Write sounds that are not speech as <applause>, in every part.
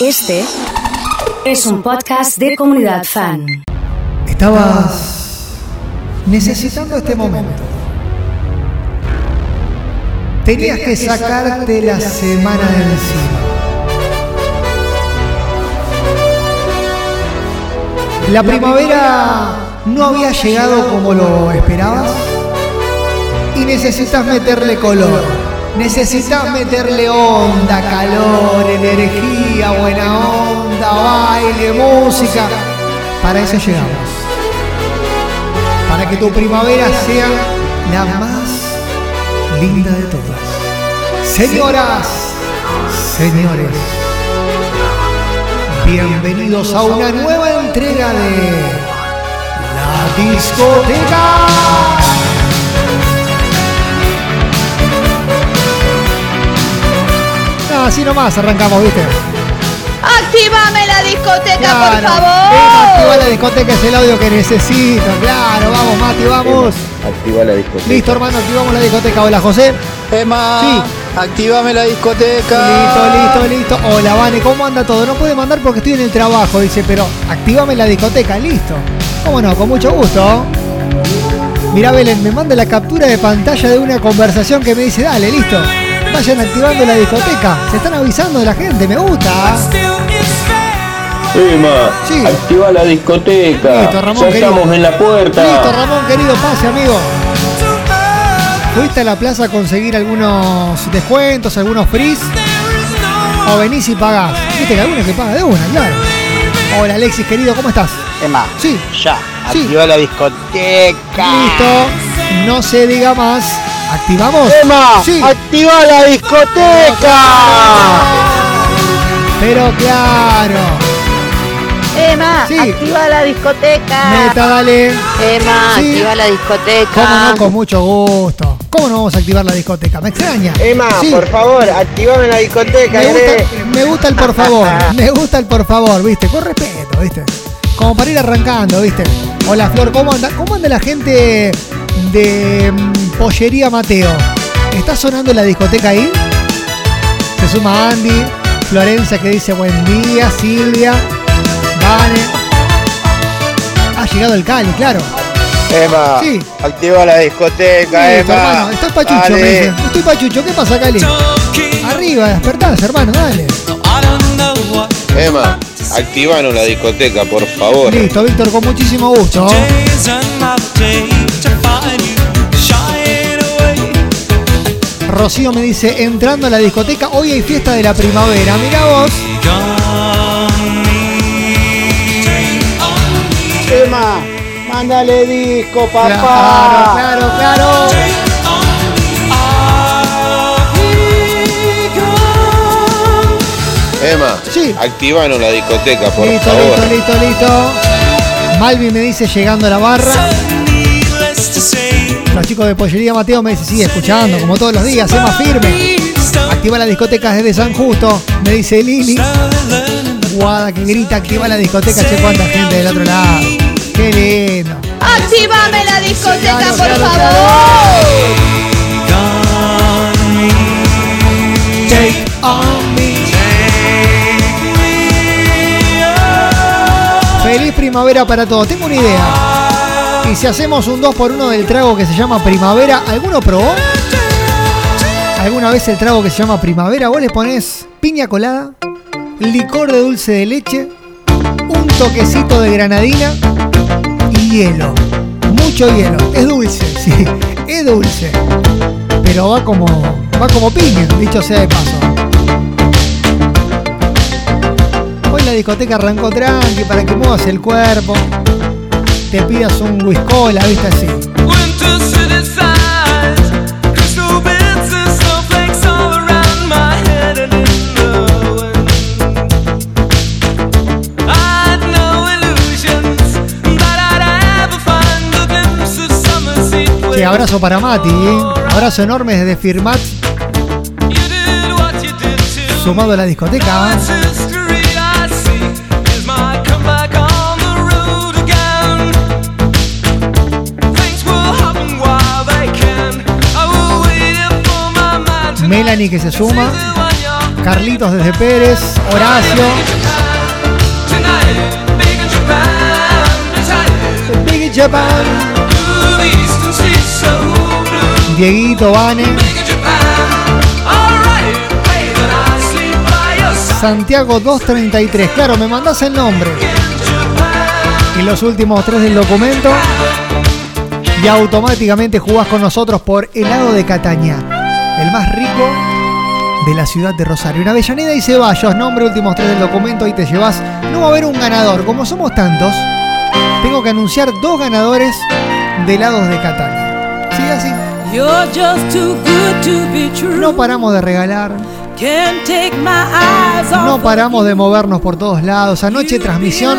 Este es un podcast de comunidad fan. Estabas necesitando este momento. Tenías que sacarte la semana de encima. La primavera no había llegado como lo esperabas y necesitas meterle color. Necesitas meterle onda, calor, energía, buena onda, baile, música. Para eso llegamos. Para que tu primavera sea la más linda de todas. Señoras, señores, bienvenidos a una nueva entrega de La Discoteca. No, así nomás arrancamos, ¿viste? ¡Actívame la discoteca, por favor! activa la discoteca, es el audio que necesito. Claro, vamos, Mati, vamos. Activa la discoteca. Listo, hermano, activamos la discoteca. Hola, José. Emma, Sí. actívame la discoteca. Listo, listo, listo. Hola, Vane, ¿cómo anda todo? No puede mandar porque estoy en el trabajo, dice, pero activame la discoteca, listo. ¿Cómo no? Con mucho gusto. Mirá, Belén, me manda la captura de pantalla de una conversación que me dice, dale, listo. Vayan activando la discoteca. Se están avisando de la gente, me gusta. Emma, Sí. activa la discoteca. Listo, Ramón, ya querido. estamos en la puerta. Listo, Ramón, querido, pase, amigo. ¿Fuiste a la plaza a conseguir algunos descuentos, algunos frees? ¿O venís y pagás? Viste que algunos que paga de una, claro. Hola, Alexis, querido, ¿cómo estás? Emma, Sí. ya, Sí. activa la discoteca. Listo, no se diga más. ¿Activamos? Emma, Sí. activa la discoteca. Pero claro. Emma, Sí. activa la discoteca. Meta, dale. Emma, Sí. activa la discoteca. ¿Cómo no? Con mucho gusto. ¿Cómo no vamos a activar la discoteca? ¿Me extraña? Emma, Sí. por favor, activame la discoteca. Me gusta, me gusta el por favor, <laughs> me gusta el por favor, viste, con respeto, viste. Como para ir arrancando, viste. Hola Flor, ¿cómo anda? ¿Cómo anda la gente de mm, Pollería Mateo? ¿Está sonando la discoteca ahí? Se suma Andy, Florencia que dice buen día, Silvia, Vane. Ha llegado el Cali, claro. Emma, Sí. activa la discoteca, Emma. hermano, estoy pachucho, me dice. Estoy pachucho, ¿qué pasa, Cali? Arriba, despertás, hermano, dale. Emma, activanos la discoteca, por favor. Listo, Víctor, con muchísimo gusto. Rocío me dice, entrando a la discoteca, hoy hay fiesta de la primavera. Mira vos. Emma, mándale disco, Claro, papá. claro, claro. Emma, Sí. activanos la discoteca, por Listo, favor. listo, listo, listo. Malvin me dice, llegando a la barra. Los chicos de Pollería Mateo me dicen, sigue escuchando, como todos los días, sé más firme. Activa la discoteca desde San Justo, me dice Lili. Guada que grita, activa la discoteca, che, cuánta gente del otro lado. Qué lindo. Actívame la discoteca, Claro, por claro, favor. Take on me. Feliz primavera para todos. Tengo una idea. Y si hacemos un 2x1 del trago que se llama primavera, ¿alguno probó? ¿Alguna vez el trago que se llama primavera? Vos le pones piña colada, licor de dulce de leche, un toquecito de granadina y hielo. Mucho hielo. Es dulce, <laughs> sí. Es dulce. Pero va como. va como piña, dicho sea de paso. Hoy la discoteca arrancó tranqui para que muevas el cuerpo. Te pidas un whiskola, viste así. Che, abrazo para Mati, ¿eh? abrazo enorme desde Firmat, sumado a la discoteca. Melanie que se suma, Carlitos desde Pérez, Horacio. Dieguito, Vane. Santiago 233. Claro, me mandás el nombre. Y los últimos tres del documento. Y automáticamente jugás con nosotros por helado de Cataña. El más rico de la ciudad de Rosario. Una Avellaneda y Ceballos, nombre, últimos tres del documento y te llevas. No va a haber un ganador. Como somos tantos, tengo que anunciar dos ganadores de helados de Cataña. Sigue así. You're just too good to be true. No paramos de regalar. Can't take my eyes off No paramos de movernos por todos lados. Anoche transmisión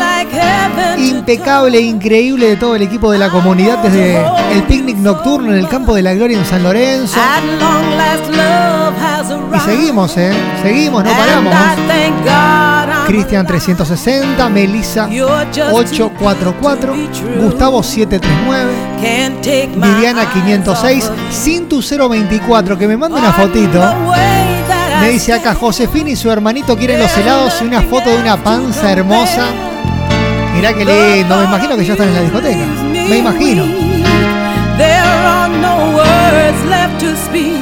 impecable, increíble de todo el equipo de la comunidad desde el picnic nocturno en el campo de la Gloria en San Lorenzo. Y seguimos, ¿eh? Seguimos, no paramos. Cristian alive. 360, Melissa You're just too 844, good to be true. Gustavo 739, Can't take my Viviana eyes 506, off of you. Cintu 024, que me manda una fotito. Me dice acá. Josefina y su hermanito quieren los helados y una foto de una panza hermosa. Mirá qué lindo, me imagino que ya están en la discoteca. Me imagino.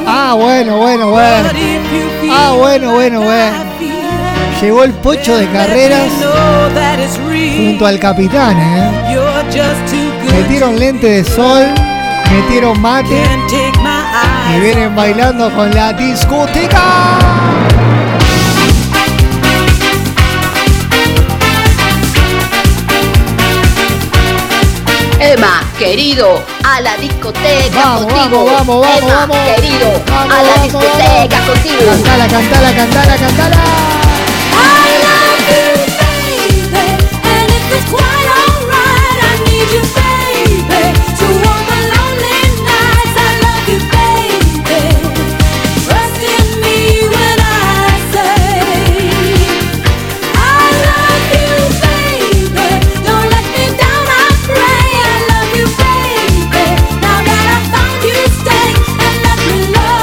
Ah, bueno, bueno, bueno. Ah, bueno, bueno, bueno. Llegó el pocho de carreras junto al capitán, ¿eh? Metieron lente de sol, metieron mate y vienen bailando con la discoteca. Emma, querido, a la discoteca Vamos, contigo. vamos, vamos, Emma, querido, a la discoteca contigo. Cantala, cantala, cantala, cantala.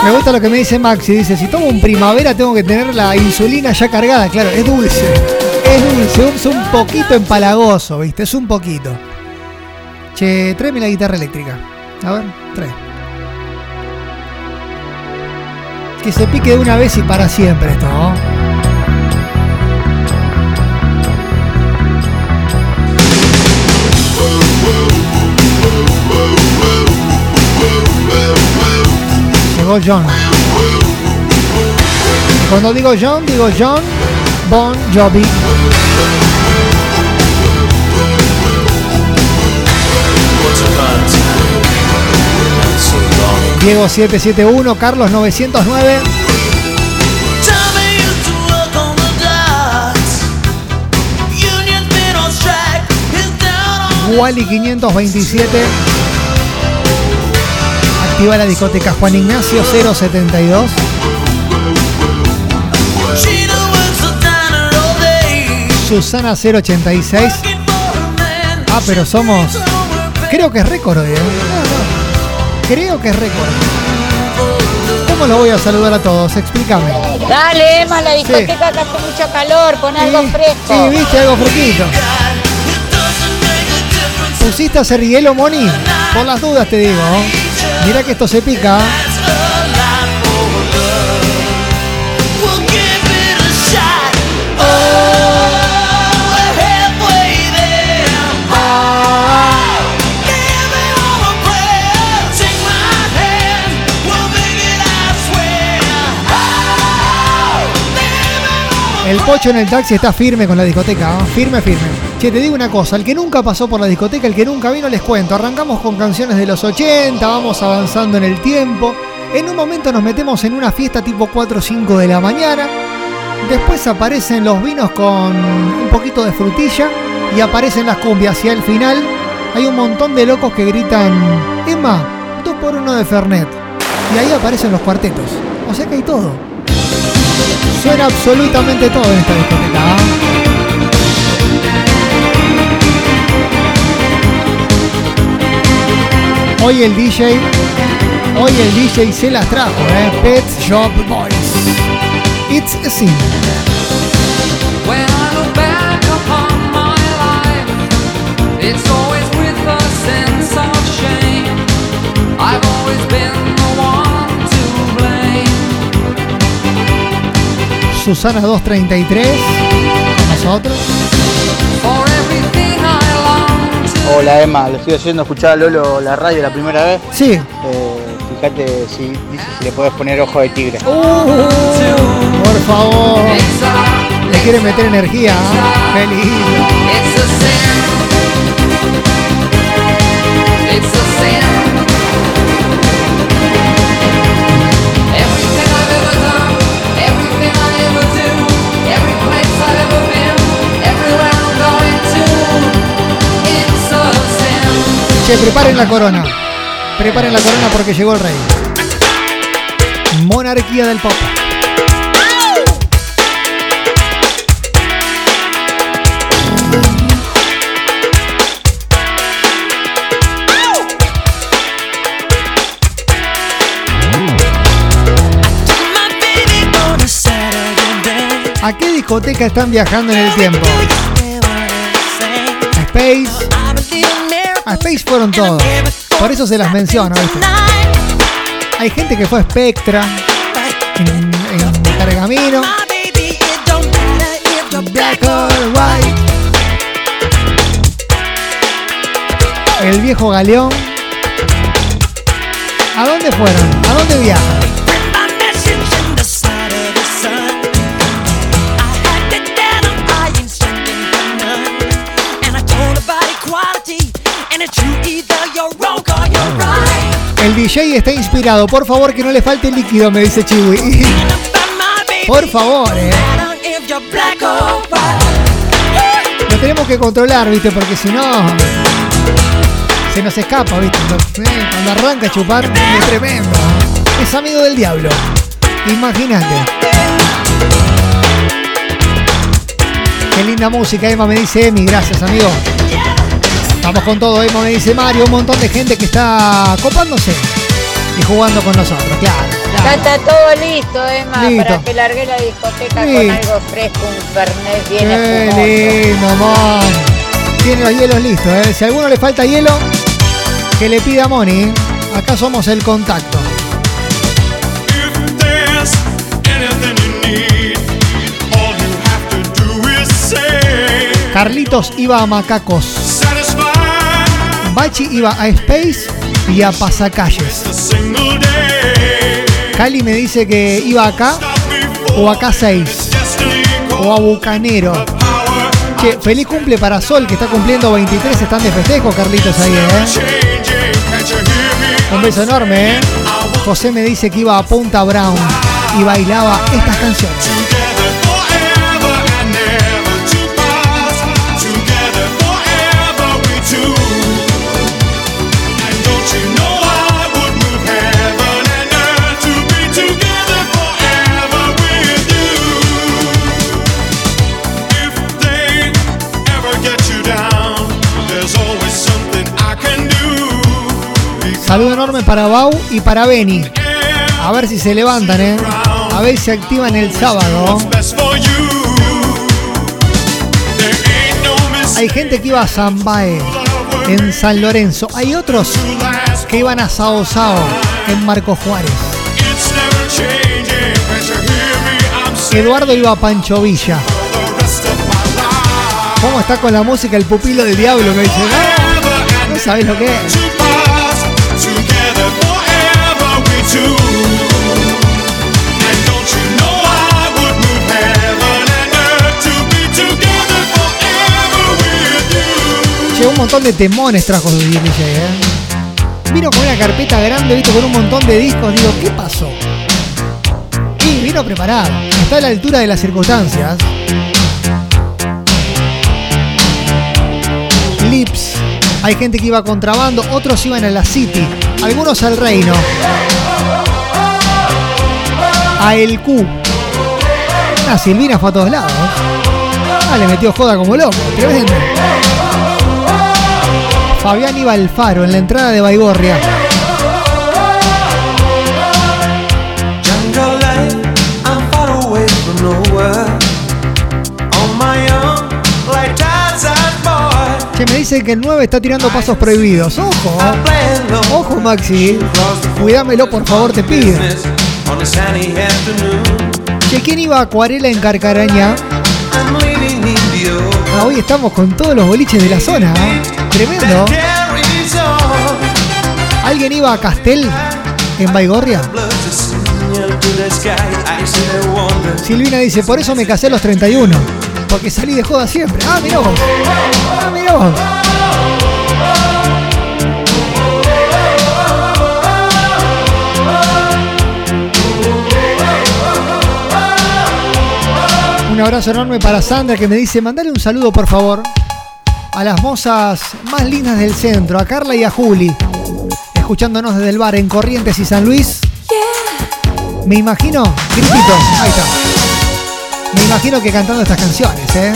Me gusta lo que me dice Maxi. Dice, si tomo un primavera tengo que tener la insulina ya cargada. Claro, es dulce. Es dulce, es un poquito empalagoso, ¿viste? Es un poquito. Che, tráeme la guitarra eléctrica. A ver, trae. Que se pique de una vez y para siempre esto, ¿no? John. Cuando digo John, digo John Bon Jovi. Diego 771, Carlos 909. Wally 527. Activa la discoteca Juan Ignacio 072. Susana 086. Ah, pero somos. Creo que es récord hoy, ¿eh? Creo que es récord. ¿Cómo lo voy a saludar a todos? Explícame. Dale, Emma, la discoteca que hace mucho calor, pon algo Sí, fresco. Sí, viste, algo fresquito. ¿Pusiste a Serrielo Moni? Por las dudas te digo. Mira que esto se pica. El pocho en el taxi está firme con la discoteca, firme, firme. Che, te digo una cosa, el que nunca pasó por la discoteca, el que nunca vino, les cuento. Arrancamos con canciones de los 80, vamos avanzando en el tiempo. En un momento nos metemos en una fiesta tipo 4 o 5 de la mañana. Después aparecen los vinos con un poquito de frutilla y aparecen las cumbias. Y al final hay un montón de locos que gritan, Emma, 2 por 1 de Fernet. Y ahí aparecen los cuartetos. O sea que hay todo. Suena absolutamente todo en esta discoteca. ¿ah? Hoy el DJ, hoy el DJ se las trajo, ¿eh? Pet Shop Boys. It's a sin. Susana 233 con nosotros. Hola Emma, lo estoy haciendo escuchar a Lolo la radio la primera vez. Sí. Eh, fíjate si le puedes poner ojo de tigre. Por favor. Le quiere meter energía. ¿ah? Che, preparen la corona. Preparen la corona porque llegó el rey. Monarquía del pop. ¿A qué discoteca están viajando en el tiempo? Space. A Space fueron todos. Por eso se las menciono, ¿viste? Hay gente que fue a Spectra, en, en Pergamino, Black or White, el viejo galeón. ¿A dónde fueron? ¿A dónde viajan? DJ está inspirado. Por favor, que no le falte líquido, me dice Chiwi. <laughs> Por favor, eh. Lo tenemos que controlar, ¿viste? Porque si no. Se nos escapa, ¿viste? Cuando, eh, cuando arranca a chupar, es tremendo. Es amigo del diablo. Imagínate. Qué linda música, Emma, me dice Emi. Gracias, amigo. Vamos con todo, Emma, me dice Mario. Un montón de gente que está copándose y jugando con nosotros, claro. Ya claro. está todo listo, Emma, Listo. para que largue la discoteca Listo. con algo fresco, un fernet bien Qué lindo, man. Tiene los hielos listos, ¿eh? Si a alguno le falta hielo, que le pida Moni. Acá somos el contacto. Carlitos iba a Macacos. Bachi iba a Space y a Pasacalles. Cali me dice que iba acá o acá 6 Destiny o a Bucanero. Che, feliz cumple para Sol que está cumpliendo 23. Están de festejo, Carlitos ahí, ¿eh? Un beso enorme, ¿eh? José me dice que iba a Punta Brown y bailaba estas canciones. Saludo enorme para Bau y para Beni. A ver si se levantan, ¿eh? A ver si se activan el sábado. Hay gente que iba a Zambae, en San Lorenzo. Hay otros que iban a Sao Sao, en Marco Juárez. Eduardo iba a Pancho Villa. ¿Cómo está con la música el pupilo del diablo? Me dice, no, no sabes lo que es. Che, un montón de temones trajo el DJ, ¿eh? Vino con una carpeta grande, viste, con un montón de discos. Digo, ¿qué pasó? Y vino preparado. Está a la altura de las circunstancias. Lips. Hay gente que iba contrabando, otros iban a la City, algunos al Reino. A El Q. Ah, Silvina fue a todos lados. Ah, le metió joda como loco, tremendo. Fabián iba al faro en la entrada de Baigorria. Che, me dice que el 9 está tirando pasos prohibidos. Ojo, ojo Maxi. Cuídamelo, por favor, te pido. Che, ¿quién iba a acuarela en Carcaraña? Ah, hoy estamos con todos los boliches de la zona. ¿eh? Tremendo. ¿Alguien iba a Castel en Baigorria? Silvina dice, por eso me casé a los 31. Porque salí de joda siempre. Ah, mirá vos. Ah, mirá Un abrazo enorme para Sandra que me dice, mandale un saludo por favor a las mozas más lindas del centro, a Carla y a Juli, escuchándonos desde el bar en Corrientes y San Luis. Me imagino, gritito, ahí está. Me imagino que cantando estas canciones, ¿eh?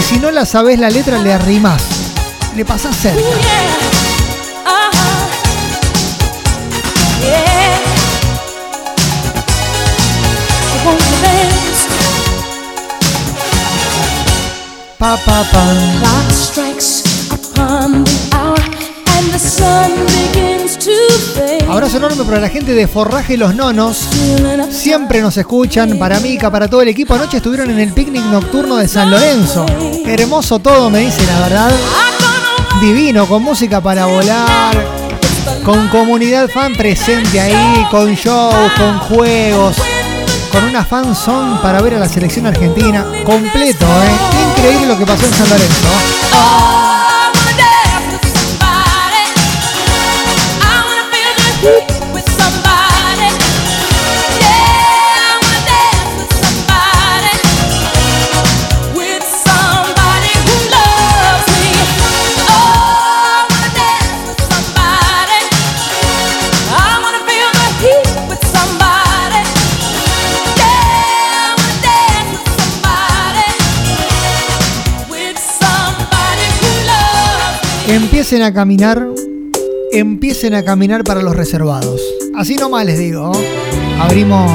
Y si no la sabes la letra, le arrimas. Le pasás cerca. Pa, pa, pa. Clock strikes upon the hour and the sun begins to fade. Abrazo enorme para la gente de Forraje Los Nonos. Siempre nos escuchan, para Mica, para todo el equipo. Anoche estuvieron en el picnic nocturno de San Lorenzo. Hermoso todo, me dice la verdad. Divino, con música para volar, con comunidad fan presente ahí, con shows, con juegos, con una fan song para ver a la selección argentina. Completo, ¿eh? Increíble lo que pasó en San Lorenzo. Empiecen a caminar, empiecen a caminar para los reservados. Así nomás les digo. Abrimos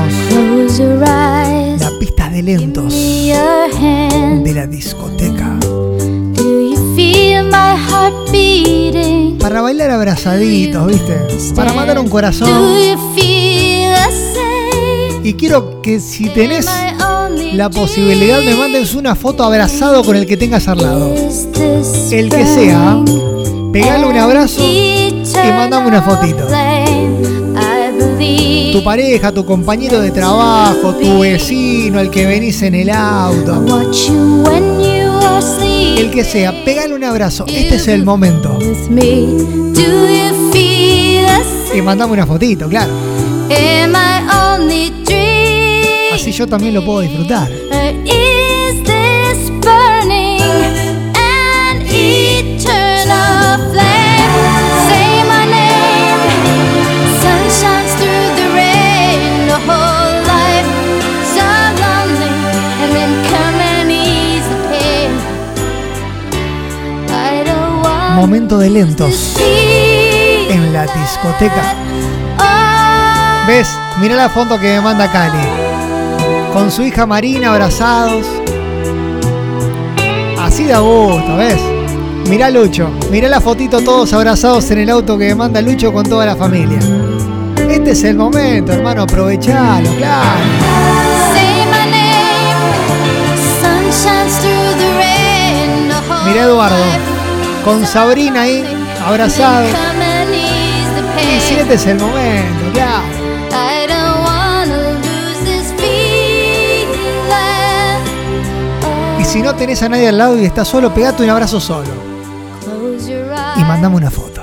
your eyes, la pista de lentos de la discoteca. Para bailar abrazaditos, ¿viste? Para mandar un corazón. Y quiero que si tenés la posibilidad me mandes una foto abrazado con el que tengas al lado. El que sea, pegale un abrazo y mandame una fotito. Tu pareja, tu compañero de trabajo, tu vecino, el que venís en el auto. El que sea, pegale un abrazo. Este es el momento. Y mandame una fotito, claro. Así yo también lo puedo disfrutar. Momento de lentos en la discoteca. ¿Ves? Mira la foto que me manda Cali. Con su hija Marina abrazados. Así da gusto, ¿ves? Mirá Lucho. Mirá la fotito todos abrazados en el auto que me manda Lucho con toda la familia. Este es el momento, hermano. Aprovechalo, claro. Mirá Eduardo. Con Sabrina ahí, the Y pain. si este es el momento, claro. I don't wanna lose this feeling. Y si no tenés a nadie al lado y estás solo, pegate un abrazo solo. Close your eyes. Y mandame una foto.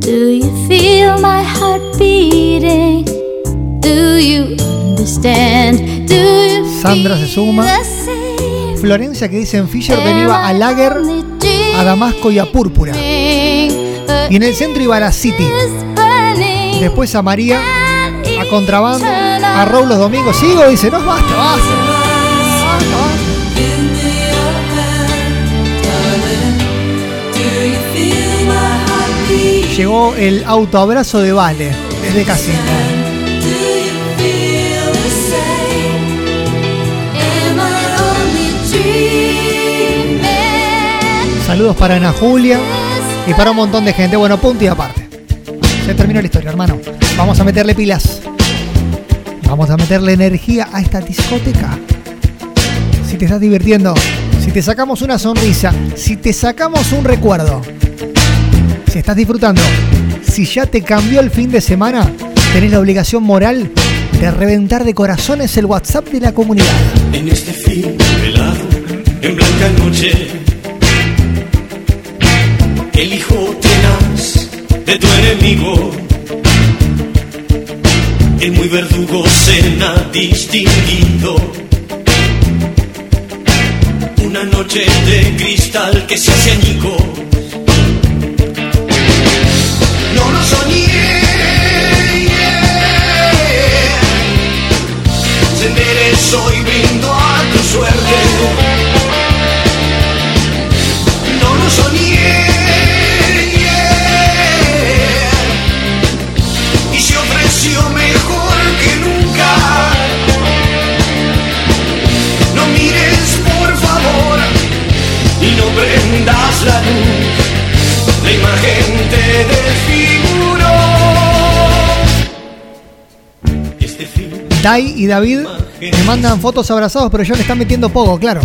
Do you feel my heart beating? Do you understand? Do you Sandra se suma. Florencia que dice en Fisher venía a Lager, a Damasco y a Púrpura. Y en el centro iba a la City. Después a María, a Contrabando, a Raúl los domingos. Sigo, dice, no. Basta, basta. Llegó el autoabrazo de Vale desde Casino. Saludos para Ana Julia y para un montón de gente. Bueno, punto y aparte. Se terminó la historia, hermano. Vamos a meterle pilas. Vamos a meterle energía a esta discoteca. Si te estás divirtiendo, si te sacamos una sonrisa, si te sacamos un recuerdo, si estás disfrutando, si ya te cambió el fin de semana, tenés la obligación moral de reventar de corazones el WhatsApp de la comunidad. En este fin velado, en blanca noche, el hijo tenaz de tu enemigo, el muy verdugo cena distinguido. Una noche de cristal que se hace. No lo soñé. enderezó y brindo a tu suerte. No lo soñé. Prendas la luz. La imagen te desfiguró. Este Dai y David me mandan fotos abrazados, pero ya le están metiendo poco, claro.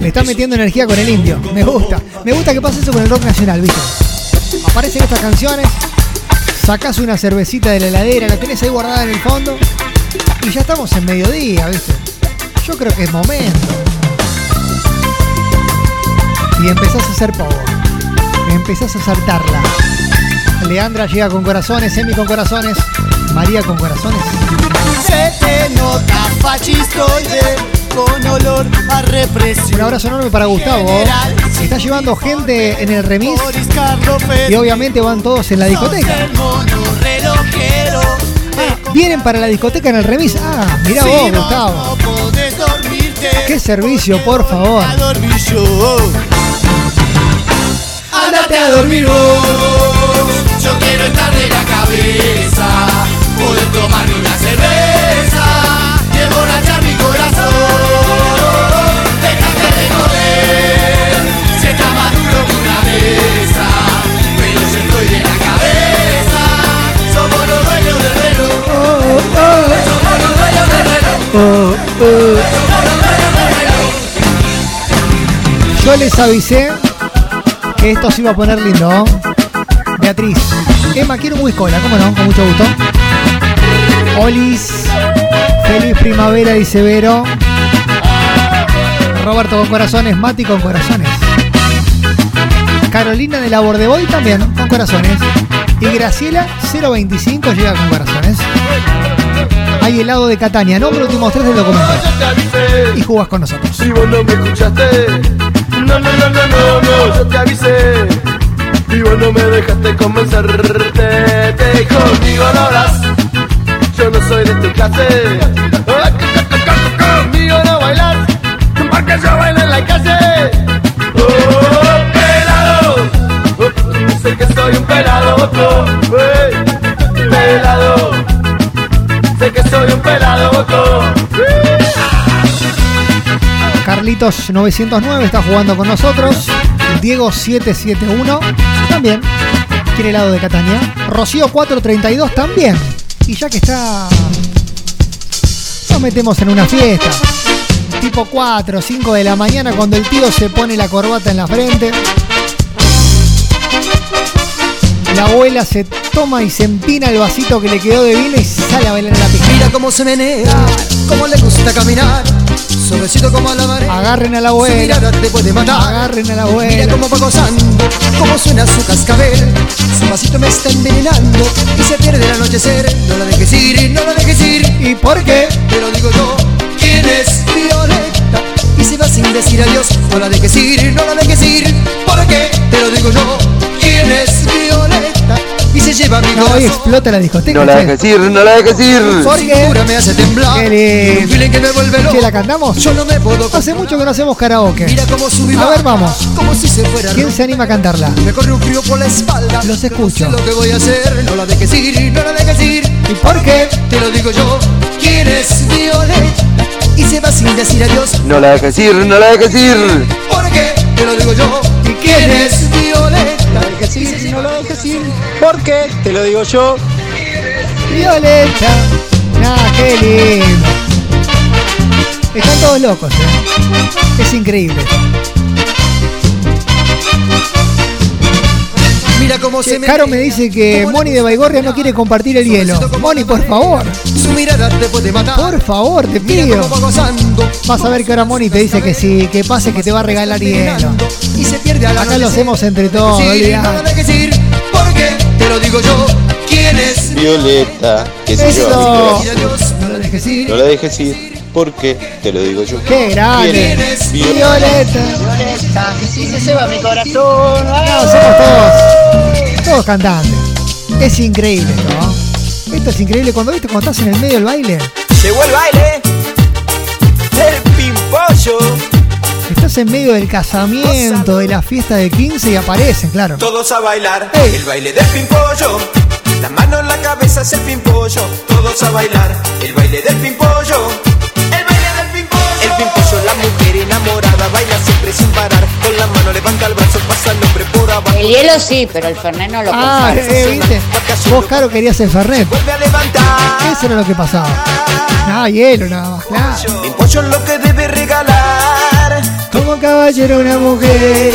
Le están metiendo energía con el indio. Me gusta. Me gusta que pase eso con el rock nacional, ¿viste? Aparecen estas canciones, sacas una cervecita de la heladera, la tenés ahí guardada en el fondo, y ya estamos en mediodía, ¿viste? Yo creo que es momento. Y empezás a hacer poco. Empezás a saltarla. Leandra llega con corazones, Emi con corazones, María con corazones. Se te nota fascistoide con olor a represión. Un abrazo enorme para Gustavo. Está llevando gente en el remis y obviamente van todos en la discoteca. Relojero. Vienen para la discoteca en el remis. Ah, mira vos, Gustavo. Qué servicio, por favor. Ándate a dormir vos. Yo quiero estar de la cabeza. Poder tomarme una cerveza. Y emborrachar mi corazón. Déjate de joder. Si está más duro que una mesa. Pero yo estoy de la cabeza. Somos los dueños del reloj. Somos los dueños del reloj. Somos los dueños del reloj. Yo les avisé esto se iba a poner lindo. Beatriz. Emma, quiero un whiskola, ¿cómo no? Con mucho gusto. Olis. Feliz primavera, dice Vero. Roberto con corazones, Mati con corazones. Carolina de la Bordeboy también con corazones. Y Graciela 025 llega con corazones. Hay helado de Catania, nombre últimos tres del documento. Y jugás con nosotros. Si vos no me escuchaste, no, no, no, no, no, no, yo te avisé. Y vos no me dejaste convencerte, te conmigo no hablas, yo no soy de tu clase. Conmigo no bailas, porque yo bailo en la calle. Oh, pelado, sé que soy un pelado, oh, hey, pelado, sé que soy un pelado, oh, Carlitos 909 está jugando con nosotros. Diego 771 también. Quiere helado de Catania. Rocío 432 también. Y ya que está. Nos metemos en una fiesta. Tipo 4 o 5 de la mañana cuando el tío se pone la corbata en la frente. La abuela se toma y se empina el vasito que le quedó de vino y sale a bailar en la pista. Mira cómo se menea, cómo le gusta caminar, suavecito como la marea. Agarren a la Su abuela. mirada te puede matar. Agarren a la Mira abuela. cómo va gozando, cómo suena su cascabel. Su vasito me está envenenando y se pierde el anochecer. No la dejes ir, no la dejes ir. ¿Y por qué? Te lo digo yo. ¿Quién es Violeta? Y se va sin decir adiós. No la dejes ir, no la dejes ir. ¿Por qué? Te lo digo yo. ¿Quién es Violeta? Se lleva mi hoy corazón. explota la discoteca. No la dejes ir, no la dejes ir. ¿Por Su qué? cintura me hace temblar. Qué lindo. Un feeling que me vuelve loco. Che, ¿la cantamos? Yo no me puedo Hace mucho que no hacemos karaoke. Mira cómo subí A ver, vamos. Como si se fuera ¿Quién se anima a cantarla? Me corre un frío por la espalda. Los escucho. Sé lo que voy a hacer. No la dejes ir, no la dejes ir. ¿Y por qué? Te lo digo yo. ¿Quién es? Y se va sin decir adiós. No la dejes ir, no la dejes ir. ¿Por qué? Te lo digo yo. ¿Y quién es? Violeta? La dejes ir, no la dejes ir. ¿Por qué? Te lo digo yo. Violeta. Ah, qué lindo. Están todos locos, ¿eh? Es increíble. Mira cómo Che, Caro me dice que Moni de Baigorria no quiere compartir el hielo. Moni, por favor. Su mirada te puede matar. Por favor, te pido. Vas a ver que ahora Moni te dice que sí, que pase que te va a regalar hielo. Y se pierde al Acá lo hacemos entre todos, Sí, no olvidate. lo dejes ir, porque te lo digo yo. ¿Quién es? Violeta, qué sé yo. No lo dejes ir. No la dejes ir, porque te lo digo yo. Qué grande. Violeta. Violeta, si se ceba mi corazón. No, somos todos, todos cantantes. Es increíble ¿no? Esto es increíble. Cuando viste cuando estás en el medio del baile, Llegó el baile del pimpollo. estás en medio del casamiento, de la fiesta de 15 y aparecen, claro. Todos a bailar Ey. el baile del pimpollo. La mano en la cabeza es el pimpollo. Todos a bailar el baile del pimpollo. El baile del pimpollo. El pimpollo, la mujer enamorada, baila siempre sin parar. Con la mano levanta el brazo, pasa el hombre por abajo. El hielo sí, pero el Fernet no lo Ah, eh, viste. Vos, Caro, querías el Fernet. Vuelve a levantar. Eso era lo que pasaba. Nada, hielo, nada más, claro. Pimpollo es lo que debe regalar. Como caballero una mujer.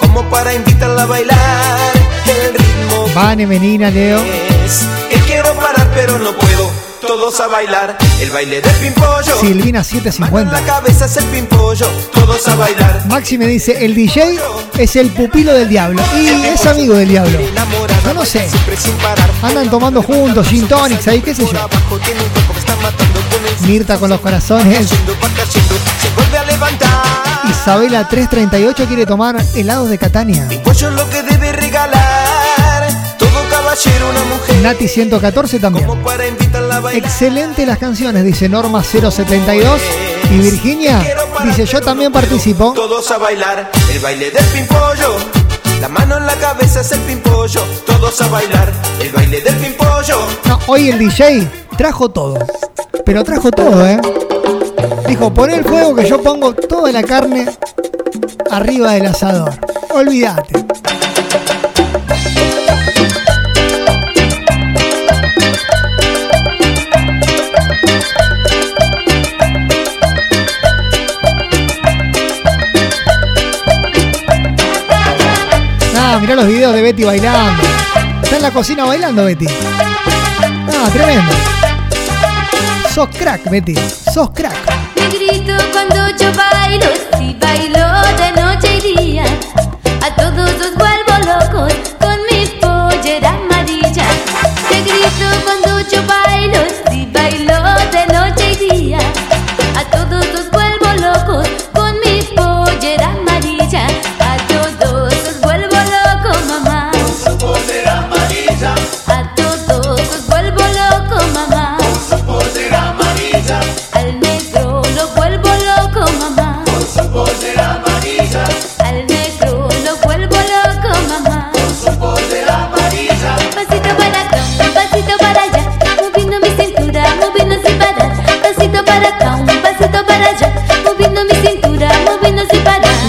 Como para invitarla a bailar. El ritmo Vane, Menina, Leo. es que quiero parar pero no puedo. Todos a bailar el baile del pimpollo. Silvina La 750. cabeza es el pimpollo. Todos a bailar. Maxi me dice, el DJ es el pupilo del diablo. Y es amigo del diablo. Yo no sé. Andan tomando juntos, gin tonics ahí, qué sé yo. Mirta con los corazones. Isabela 338 quiere tomar helados de Catania. Pimpollo es lo que debe regalar. Todo caballero una mujer. Nati 114 también. Excelente las canciones, dice Norma 072. Y Virginia dice, yo también participo. Todos a bailar el baile del pimpollo. La mano en la cabeza es el pimpollo. Todos a bailar el baile del pimpollo. No, hoy el DJ trajo todo. Pero trajo todo, ¿eh? Dijo, pon el fuego que yo pongo toda la carne arriba del asador. Olvídate. Mirá los videos de Betty bailando. Está en la cocina bailando, Betty. Ah, tremendo. Sos crack, Betty. Sos crack. Te grito cuando yo bailo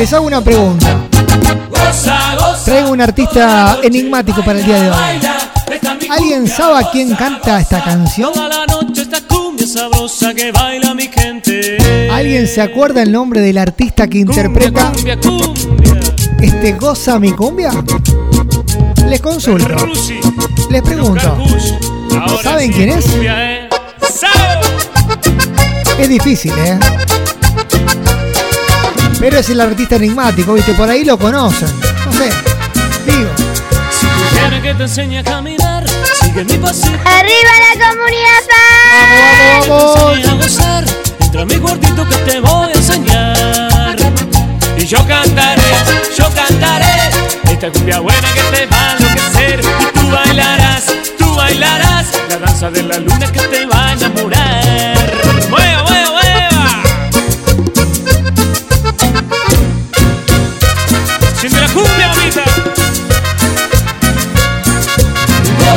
Les hago una pregunta. Traigo un artista enigmático para el día de hoy. ¿Alguien sabe quién canta esta canción? ¿Alguien se acuerda el nombre del artista que interpreta este Goza mi cumbia? Les consulto. Les pregunto. ¿Saben quién es? eh. Es difícil, ¿eh? Pero es el artista enigmático, ¿viste? Por ahí lo conocen. No sé. Digo. Si tú quieres que te enseñe a caminar, sigue mi pasito. ¡Arriba la comunidad! Vamos, vamos, vamos. Gozar, entra a mi gordito que te voy a enseñar. Y yo cantaré, yo cantaré, esta cumbia buena que te va a enloquecer. Y tú bailarás, tú bailarás, la danza de la luna que te va a enamorar.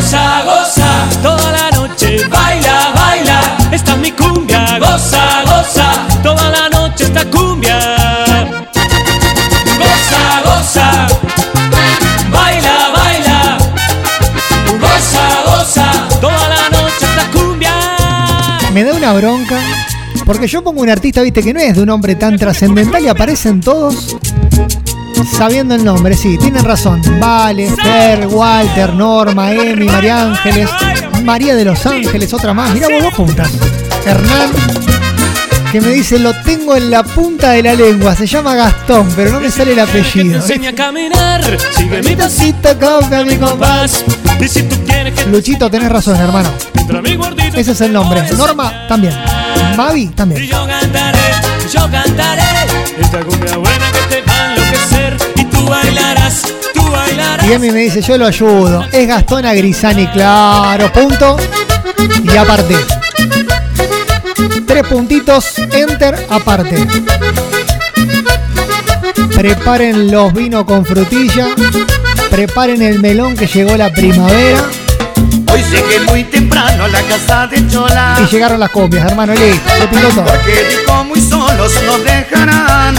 Goza, goza, toda la noche, baila, baila, esta es mi cumbia, goza, goza, toda la noche esta cumbia. Goza, goza, baila, baila, goza, goza, toda la noche una bronca. Porque yo pongo un artista, viste, que no es de un hombre tan trascendental y aparecen todos sabiendo el nombre. Sí, tienen razón. Vale, Fer, Walter, Norma, Emi, María Ángeles, María de los Ángeles, otra más. Mirá vos dos juntas. Hernán, que me dice, lo tengo en la punta de la lengua. Se llama Gastón, pero no me sale el apellido. enseña a caminar, sigue mi Pasito, copia mi compás. Luchito, tenés razón, hermano. Ese es el nombre. Norma, también. Mavi, también. yo cantaré, yo cantaré esta cumbia buena que te va y tú bailarás, tú bailarás. Y Emi me dice, yo lo ayudo. Es Gastón Agrisani, claro. Punto. Y aparte. Tres puntitos, enter, aparte. Preparen los vinos con frutilla. Preparen el melón que llegó la primavera. Hoy llegué muy temprano a la casa de Chola. Y llegaron las copias, hermano. Listo, se pintó todo. Porque dijo muy solos nos dejarán.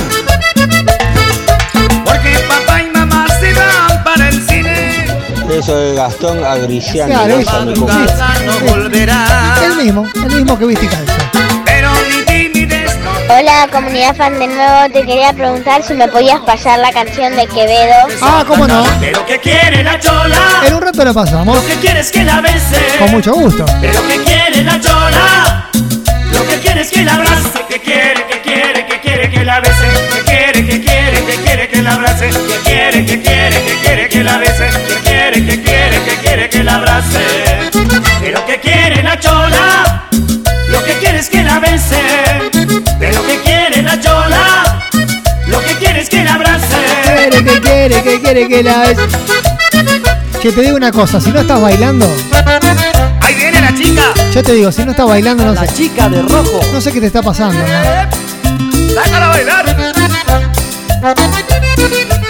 Eso de Gastón Agriciano, Claro, eso. El mismo, el mismo que viste y calza. Pero. Hola comunidad fan de nuevo, te quería preguntar si me podías pasar la canción de Quevedo. Ah, cómo no. Pero que quiere la chola. En un rato la pasamos. Lo que quiere es que la bese. Con mucho gusto. Pero que quiere la chola. Lo que quiere es que la abrace. Que quiere, que quiere, que quiere que la bese. Que quiere, que quiere, que quiere que la abrace. Que quiere, que quiere que la abrace. Pero que quiere la chola. Lo que quiere es que la bese. Pero que quiere la chola. Lo que quiere es que la abrace. Quiere, que quiere, que quiere que la es. Che, te digo una cosa, si no estás bailando, Ahí viene la chica. yo te digo, si no estás bailando, no sé. chica de rojo. No sé qué te está pasando, hermano. Sácala a bailar.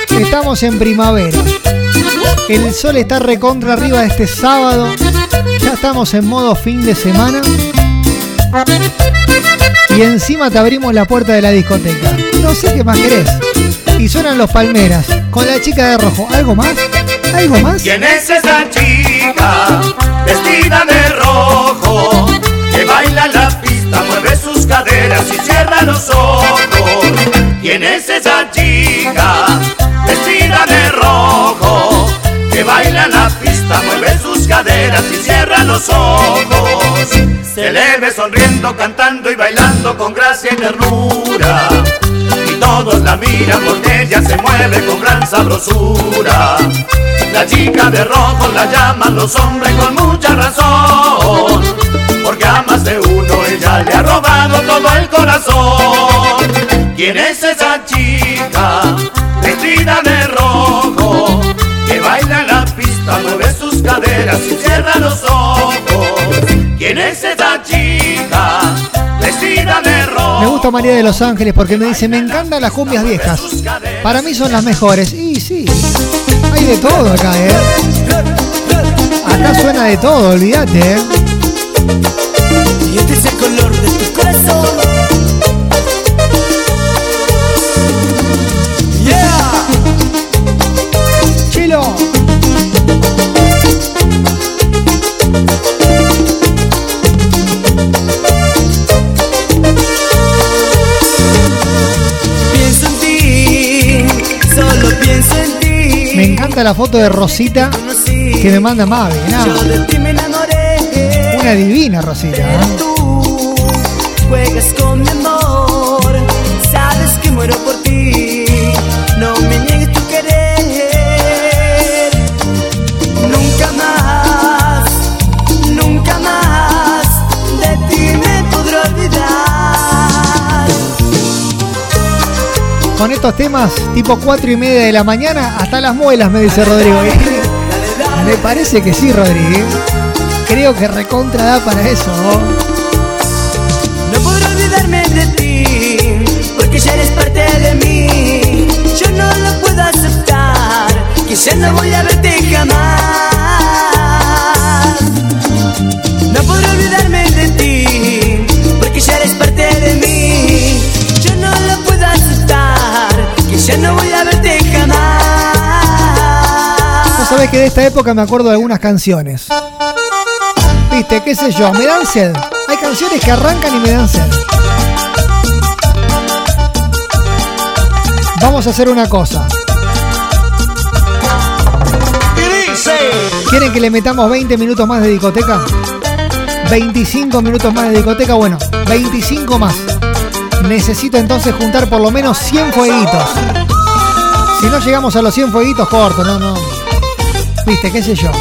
Estamos en primavera. El sol está recontra arriba este sábado. Ya estamos en modo fin de semana. Y encima te abrimos la puerta de la discoteca. No sé qué más querés. Y suenan los palmeras con la chica de rojo. ¿Algo más? ¿Algo más? ¿Quién es esa chica vestida de rojo que baila la pista, mueve sus caderas y cierra los ojos? ¿Quién es esa chica vestida de rojo que baila la pista, mueve sus caderas y cierra los ojos? Se le sonriendo, cantando y bailando con gracia y ternura. Y todos la miran porque ella se mueve con gran sabrosura. La chica de rojo la llaman los hombres con mucha razón. Porque a más de uno ella le ha robado todo el corazón. ¿Quién es esa chica vestida de rojo? Baila en la pista, mueve sus caderas y cierra los ojos. ¿Quién es esa chica vestida de rojo? Me gusta María de los Ángeles porque me dice, me encantan las cumbias viejas. Para mí son las mejores. Y sí, hay de todo acá, ¿eh? Acá suena de todo, olvídate, ¿eh? Y este es el color de tu corazón. Encanta la foto de Rosita que me manda Mavi. enamoré. Una divina Rosita. ¿eh? Tú juegas con mi amor, sabes que muero por estos temas, tipo 4 y media de la mañana, hasta las muelas, me dice Rodrigo. <laughs> Me parece que sí, Rodrigo. Creo que recontra da para eso. No podré olvidarme de ti, porque ya eres parte de mí. Yo no lo puedo aceptar, que ya no voy a verte jamás. Ya no voy a verte jamás. Vos sabés que de esta época me acuerdo de algunas canciones. Viste, qué sé yo, me dan sed. Hay canciones canciones que arrancan y me dan sed. Vamos a hacer una cosa. ¿Quieren que le metamos 20 minutos más de discoteca? 25 minutos más de discoteca, bueno, 25 más. Necesito entonces juntar por lo menos 100 fueguitos. Si no llegamos a los 100 fueguitos, corto, no, no. Viste, qué sé yo.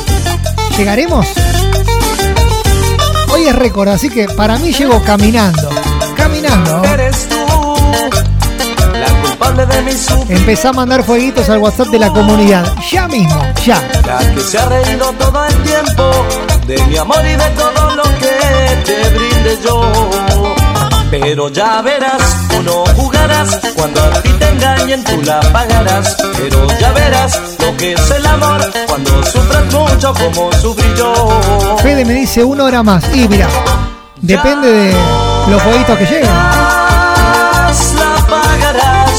¿Llegaremos? Hoy es récord, así que para mí llego caminando. Caminando. Eres tú la culpable de mi sufrimiento. Empezá a mandar fueguitos al WhatsApp de la comunidad. Ya mismo, ya. La que se ha reído todo el tiempo de mi amor y de todo lo que te brinde yo. Pero ya verás, tú no jugarás. Cuando a ti te engañen, tú la pagarás. Pero ya verás lo que es el amor. Cuando sufras mucho como sufrí yo. Fede me dice una hora más. Y mira, depende de los fueguitos que lleguen. La pagarás.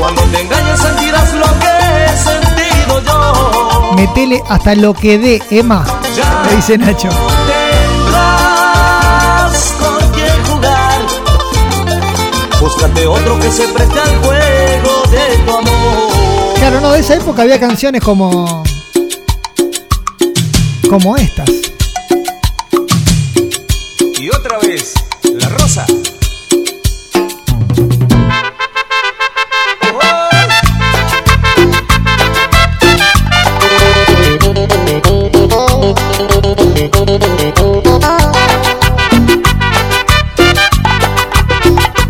Cuando te engañes, sentirás lo que he sentido yo. Metele hasta lo que dé, Emma. Me dice Nacho. Búscate otro que se preste al juego de tu amor. Claro, no, de esa época había canciones como. como estas. Y otra vez, la rosa.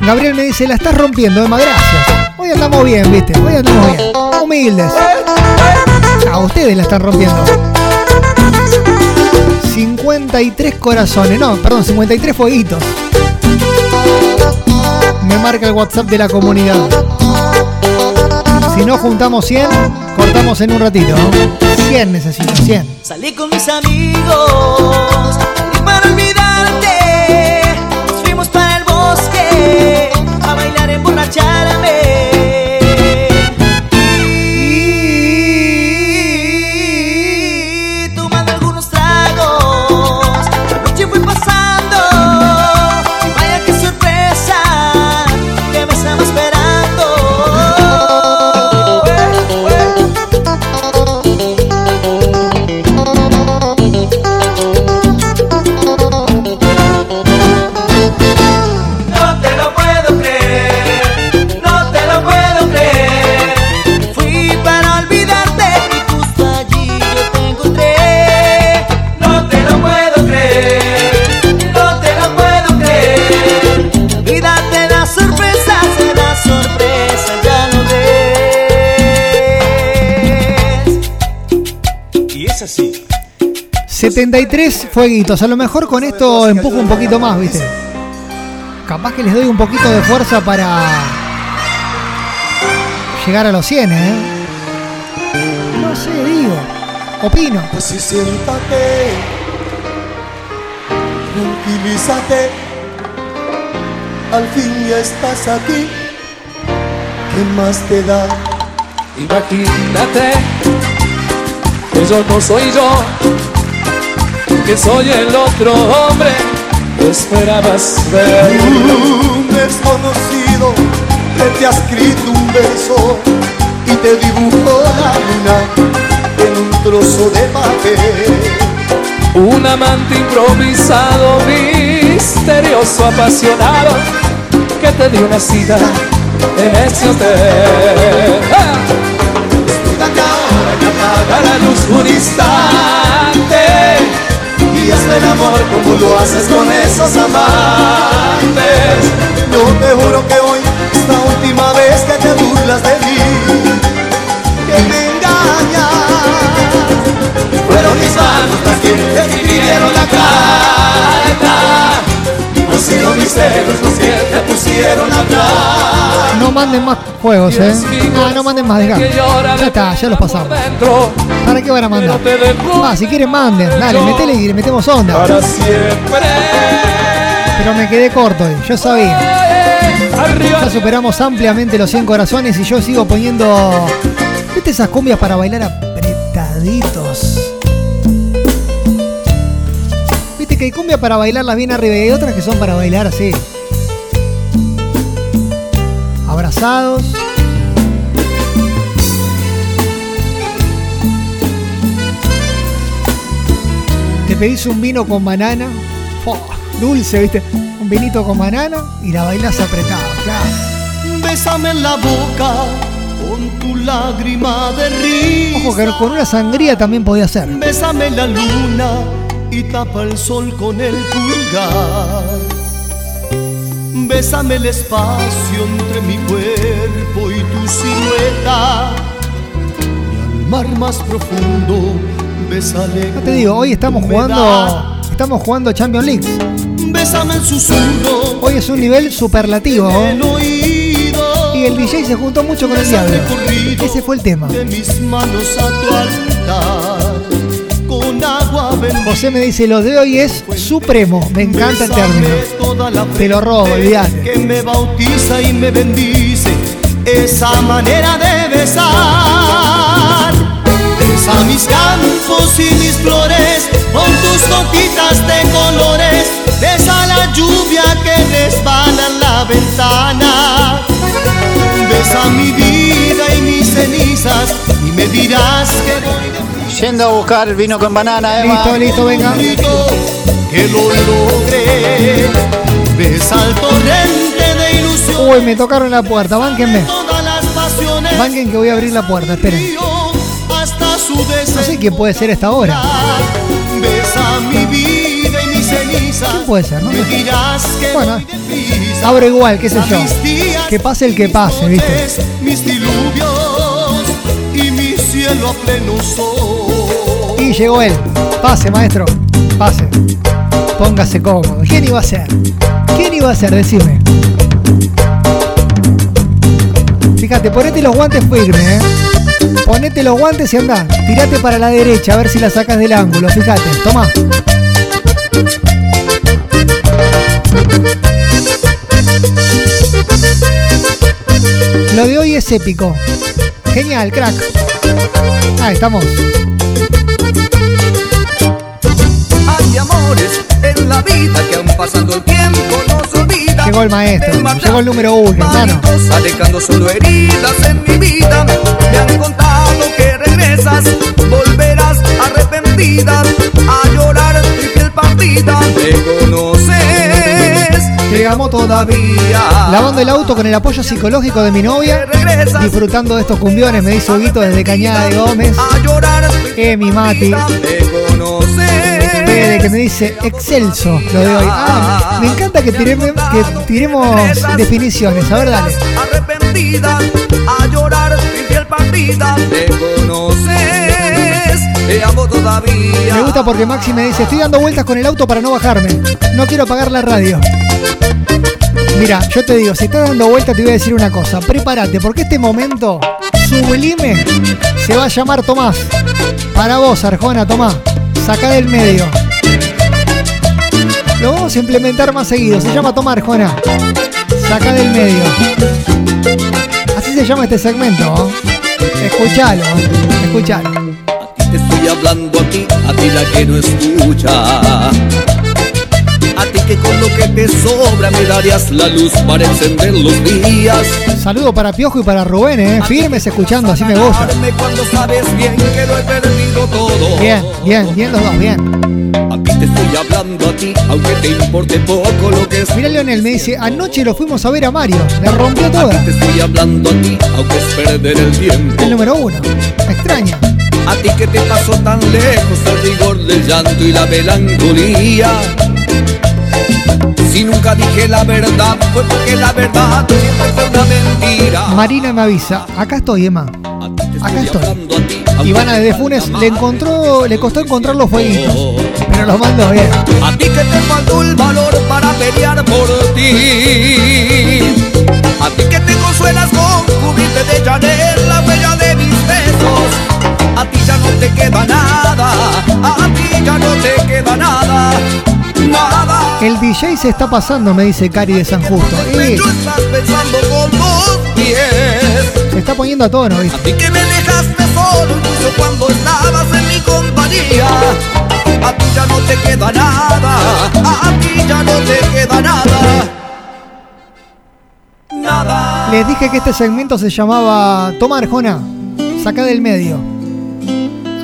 Gabriel me dice, la estás rompiendo, Emma, gracias. Hoy andamos bien, viste, hoy andamos bien. Humildes. A ustedes la están rompiendo. 53 corazones, no, perdón, 53 fueguitos. Me marca el WhatsApp de la comunidad. Si no juntamos 100, cortamos en un ratito. 100 necesito, 100. Salí con mis amigos, bailar, 73 fueguitos. A lo mejor con esto empujo un poquito más, ¿viste? Capaz que les doy un poquito de fuerza para llegar a los 100, ¿eh? No sé, digo. Opino. Pues sí, siéntate, tranquilízate, al fin ya estás aquí, ¿qué más te da? Imagínate que yo no soy yo, que soy el otro hombre que esperabas ver. Un desconocido que te ha escrito un verso y te dibujó la luna en un trozo de papel. Un amante improvisado, misterioso, apasionado, que te dio una cita en ese hotel. ¡Ah! Apaga la luz un instante y hazme el amor como lo haces con esos amantes. Yo te juro que hoy es la última vez que te burlas de mí, que me engañas. Fueron mis manos las que escribieron la carta. No sido mis celos los que te pusieron a hablar. No manden más juegos, ¿eh? No, no manden más, deja. Ya está, ya los pasamos. ¿Para qué van a mandar? Más, si quieren manden, dale, metele y le metemos onda. Para siempre. Pero me quedé corto, eh, yo sabía. Ya superamos ampliamente los 100 corazones y yo sigo poniendo. ¿Viste esas cumbias para bailar apretaditos? ¿Viste Viste que hay cumbia para bailarlas bien arriba y hay otras que son para bailar así. Abrazados. Te pedís un vino con banana. Dulce, ¿viste? Un vinito con banana y la bailas apretada, claro. Bésame en la boca con tu lágrima de risa. Ojo que con una sangría también podía ser. Bésame la luna y tapa el sol con el pulgar. Bésame el espacio entre mi cuerpo y tu silueta. Y al mar más profundo, bésale. Ya te digo, hoy estamos jugando. Estamos jugando Champions League. Bésame el susurro. Hoy es un nivel superlativo. del oído. Y el DJ se juntó mucho con el diablo. Ese fue el tema. De mis manos a tu altar. José me dice, lo de hoy es supremo. Me encanta el término. Te lo robo, olvídate. que me bautiza y me bendice esa manera de besar. Besa mis campos y mis flores con tus gotitas de colores. Besa la lluvia que resbala en la ventana. Besa mi vida y mis cenizas y me dirás que voy Yendo a buscar el vino con banana, Eva. Listo, listo, venga. que lo logré. Besa el torrente de ilusión. Uy, me tocaron la puerta. Bánquenme. Banquen que voy a abrir la puerta. Esperen. hasta su No sé quién puede ser esta hora. Besa mi vida y mis cenizas. ¿Quién puede ser, no? Me dirás que Bueno, abro igual, qué sé yo. Que pase el que pase, ¿viste? Mis diluvios y mi cielo a pleno sol. Y llegó él. Pase, maestro. Pase. Póngase cómodo. ¿Quién iba a ser? ¿Quién iba a ser? Decime. Fíjate, ponete los guantes firme, ¿eh? Ponete los guantes y anda. Tirate para la derecha a ver si la sacas del ángulo. Fíjate, toma. Lo de hoy es épico. Genial, crack. Ahí estamos. Hay amores en la vida que aún pasando el tiempo no se olvida. Llegó el maestro. Llegó el número uno, hermano. Alejando solo heridas en mi vida. Me han contado que regresas, volverás arrepentida a llorar mi piel partida. Me conoces, Llegamos todavía. Lavando el auto con el apoyo psicológico de mi novia. Disfrutando de estos cumbiones, me dice Huguito desde Cañada de Gómez. a llorar Eh, mi Mati. me conoces. Fede que me dice excelso lo de hoy. Ah, me encanta que tiremos, que tiremos definiciones. A ver, dale. arrepentida a llorar mi piel partida. Me conoces, te amo todavía. Me gusta porque Maxi me dice, estoy dando vueltas con el auto para no bajarme. No quiero apagar la radio. Mira, yo te digo, si estás dando vueltas te voy a decir una cosa. Prepárate, porque este momento sublime se va a llamar Tomás. Para vos, Arjona, Tomás. Saca del medio. Lo vamos a implementar más seguido. Se llama Tomás Arjona. Saca del medio. Así se llama este segmento. Escuchalo, escuchalo. Te estoy hablando a ti, a ti la que no escucha. A ti que con lo que te sobra me darías la luz para encender los días. Saludo para Piojo y para Rubén, ¿eh? Firmes escuchando, así me gusta. Cuando sabes bien que lo he perdido todo. Bien, bien, bien los dos, bien. A ti te estoy hablando a ti, aunque te importe poco lo que es. Mira Leonel, me dice, anoche lo fuimos a ver a Mario, le rompió A toda. ti te estoy hablando a ti, aunque es perder el tiempo. El número uno. Extraña. A ti que te pasó tan lejos el rigor del llanto y la melancolía. Si nunca dije la verdad, fue porque la verdad siempre fue una mentira. Marina me avisa, acá estoy, Emma. Acá estoy. Ivana de Funes le encontró, le costó encontrar los fueguitos, pero los mandó bien. A ti que te faltó el valor para pelear por ti. A ti que te consuelas con cubrirte de Chanel la huella de mis besos. A ti ya no te queda nada. A ti ya no te queda nada. Nada. El DJ se está pasando, me dice Cari de San Justo. Y Tú estás pensando con dos pies. Está poniendo a tono, ¿viste? A ti que me dejaste solo incluso cuando estabas en mi compañía. A ti ya no te queda nada, a ti ya no te queda nada. Nada. Les dije que este segmento se llamaba Toma Arjona, saca del medio.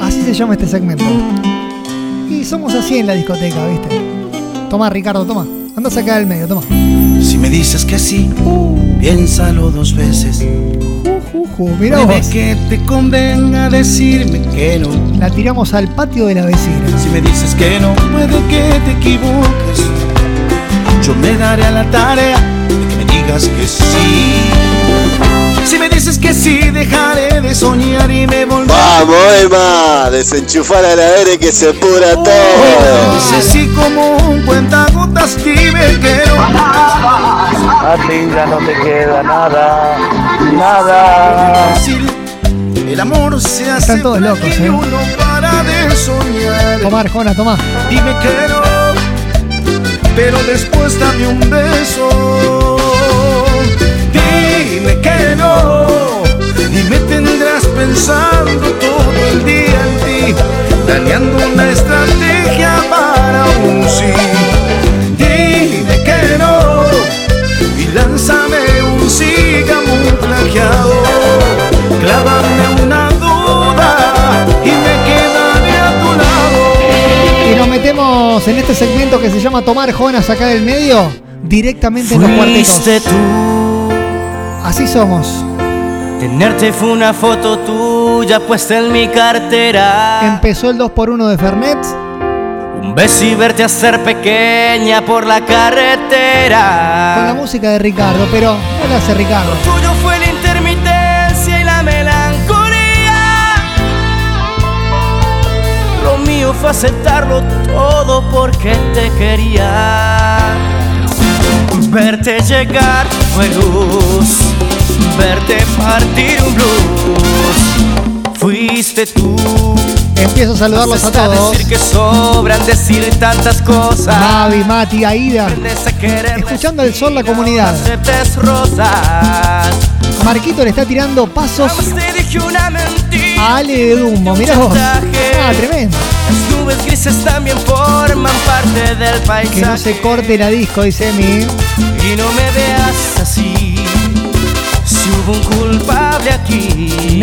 Así se llama este segmento. Y somos así en la discoteca, ¿viste? Toma, Ricardo, toma. Anda a sacar del medio, toma. Si me dices que sí, piénsalo dos veces. Puede vos. que te convenga decirme que no. La tiramos al patio de la vecina. Si me dices que no, puede que te equivoques. Yo me daré a la tarea de que me digas que sí. Si me dices que sí, dejaré de soñar y me volveré. Vamos, Emma, desenchufar a la aire que se pura todo. Dices sí como un cuentagotas tibequero. A ti ya no te queda nada, nada. El amor se hace Están todos locos, ¿eh? uno para de soñar. Toma, Arjona, toma. Dime que no, pero después dame un beso. Dime que no, y me tendrás pensando todo el día en ti, planeando una estrategia para un sí. Dime que no, y lánzame un sí camuflajeado. Clávame una duda y me quedaré a tu lado. Y nos metemos en este segmento que se llama Tomar Jona, sacar del medio, directamente en los Fuiste cuartetos. tú. Así somos. Tenerte fue una foto tuya puesta en mi cartera. Empezó el 2x1 de Fernet. Un beso y verte hacer pequeña por la carretera. Con la música de Ricardo, pero no la hace Ricardo. tuyo fue la intermitencia y la melancolía. Lo mío fue aceptarlo todo porque te quería. Verte llegar fue luz, verte partir un blues. Fuiste tú. Empiezo a saludarlos a todos. decir que sobran decir tantas cosas. Mavi, Mati, Aida. Escuchando el sol la comunidad. Marquito le está tirando pasos a Ale de Dumbo. Mirá vos. Ah, tremendo. Nubes grises también forman parte del paisaje. Que no se corte la disco, dice mi. Y no me veas así. Si hubo un culpable aquí.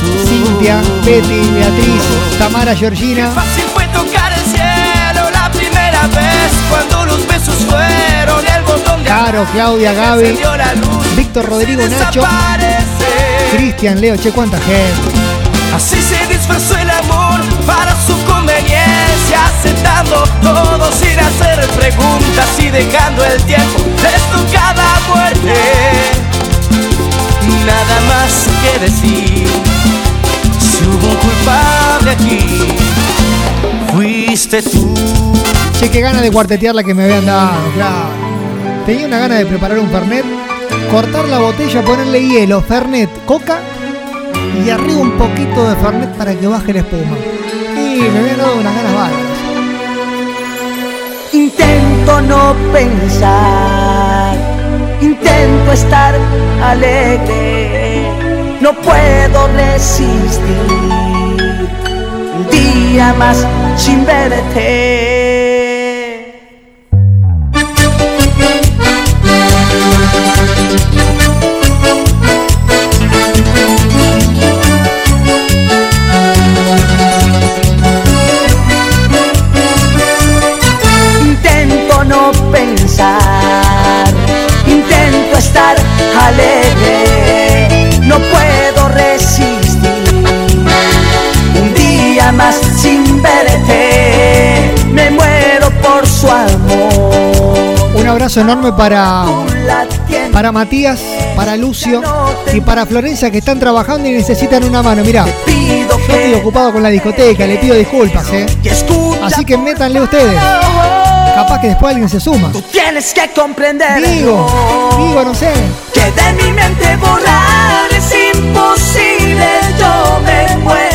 Tú. Cintia, Betty, Beatriz, Tamara, Georgina. Fácil fue tocar el cielo la primera vez cuando los besos fueron el botón de Caro, Claudia, Gaby. Víctor, Rodrigo, Nacho. Cristian, Leo, che, cuánta gente. Así se disfrazó el amor para su conveniencia, aceptando todo sin hacer preguntas y dejando el tiempo cada muerte. Nada más que decir, si hubo culpable aquí, fuiste tú. Che, qué gana de cuartetear la que me habían dado, claro. Tenía una gana de preparar un Fernet, cortar la botella, ponerle hielo, Fernet, coca y arriba un poquito de Fernet para que baje la espuma. Intento no pensar, intento estar alegre, no puedo resistir un día más sin verte. Abrazo enorme para, para Matías, para Lucio y para Florencia que están trabajando y necesitan una mano. Mirá, yo estoy ocupado con la discoteca, le pido disculpas, ¿eh? Así que métanle ustedes. Capaz que después alguien se suma. Tienes que comprender. Digo, digo, no sé. Que de mi mente borrar es imposible, yo me muero.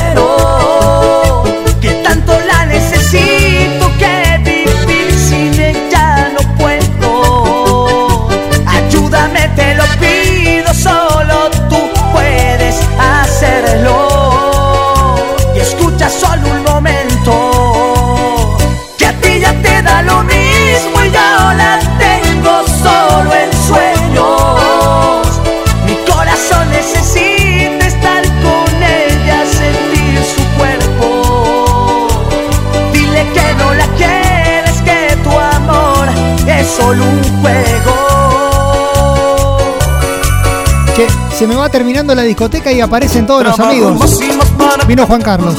Se me va terminando la discoteca y aparecen todos los amigos. Vino Juan Carlos.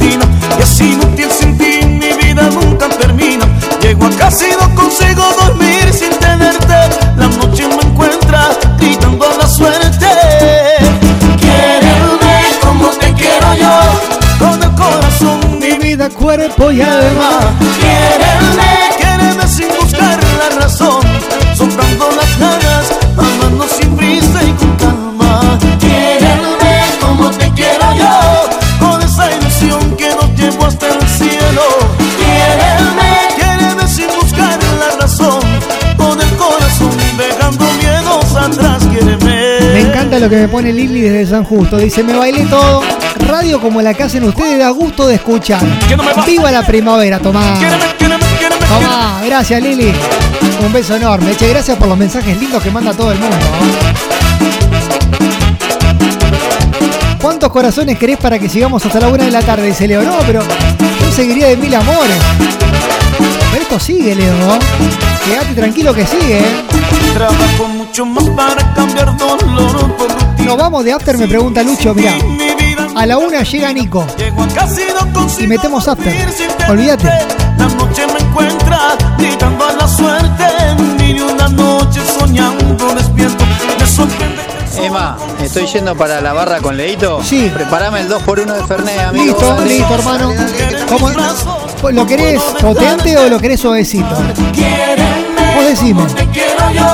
Y así inútil sin ti mi vida nunca termina. Llego a casa y no consigo dormir sin tenerte. La noche me encuentra gritando la suerte. Quiéreme como te quiero yo, con el corazón, mi vida, cuerpo y alma. Quiéreme, quiéreme sin lo que me pone Lili desde San Justo. Dice, me bailé todo. Radio como la que hacen ustedes da gusto de escuchar. Viva la primavera, tomá. Tomá, gracias Lili. Un beso enorme. Gracias por los mensajes lindos que manda todo el mundo. ¿Cuántos corazones querés para que sigamos hasta la una de la tarde? Dice Leo. No, pero yo seguiría de mil amores. Pero esto sigue, Leo. Quédate tranquilo que sigue. ¿eh? Trabajo mucho más para cambiar dolor por Nos vamos de after, me pregunta Lucho. Mirá, a la una llega Nico. Y metemos after. Olvídate. La noche me encuentra gritando a la suerte. Ni una noche soñando despierto. Me sorprende Emma, estoy yendo para la barra con Leito. Sí. Preparame el 2x1 de Fernet, amigo. Listo, Dale. listo, hermano. ¿Cómo? ¿Lo querés potente o lo querés suavecito? Decime. quiero yo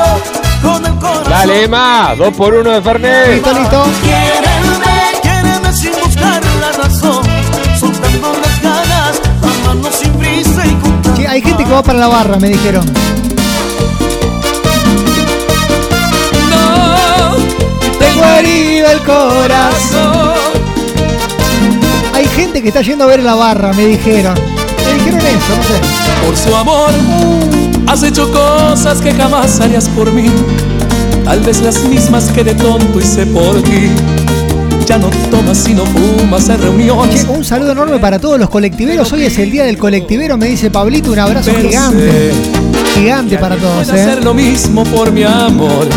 con el corazón. Dale, Emma, 2 por 1 de Fernet. Listo, listo. Quiéreme, quiéreme sin buscar la razón. Soltando las ganas, amando sin prisa y con Che, hay gente que va para la barra, me dijeron. Tengo herido el corazón. Hay gente que está yendo a ver la barra, me dijeron. Dijeron eso, no sé. Por su amor has hecho cosas que jamás harías por mí. Tal vez las mismas que de tonto hice por ti. Ya no tomas sino fumas en reuniones. Un saludo enorme para todos los colectiveros. Hoy es el día del colectivero, me dice Pablito. Un abrazo gigante. Gigante para todos, eh. hacer lo mismo por mi amor.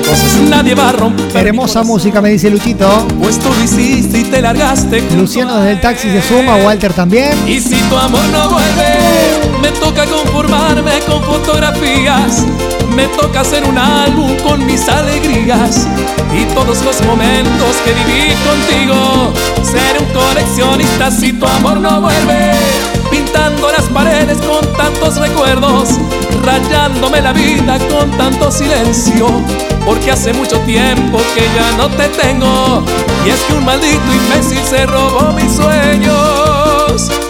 Entonces nadie va a romper. Hermosa música, me dice Luchito. Pues tú lo hiciste y te largaste. Luciano desde el taxi se suma, Walter también. Y si tu amor no vuelve, me toca conformarme con fotografías. Me toca hacer un álbum con mis alegrías y todos los momentos que viví contigo. Ser un coleccionista si tu amor no vuelve. Pintando las paredes con tantos recuerdos, rayándome la vida con tanto silencio. Porque hace mucho tiempo que ya no te tengo. Y es que un maldito imbécil se robó mis sueños.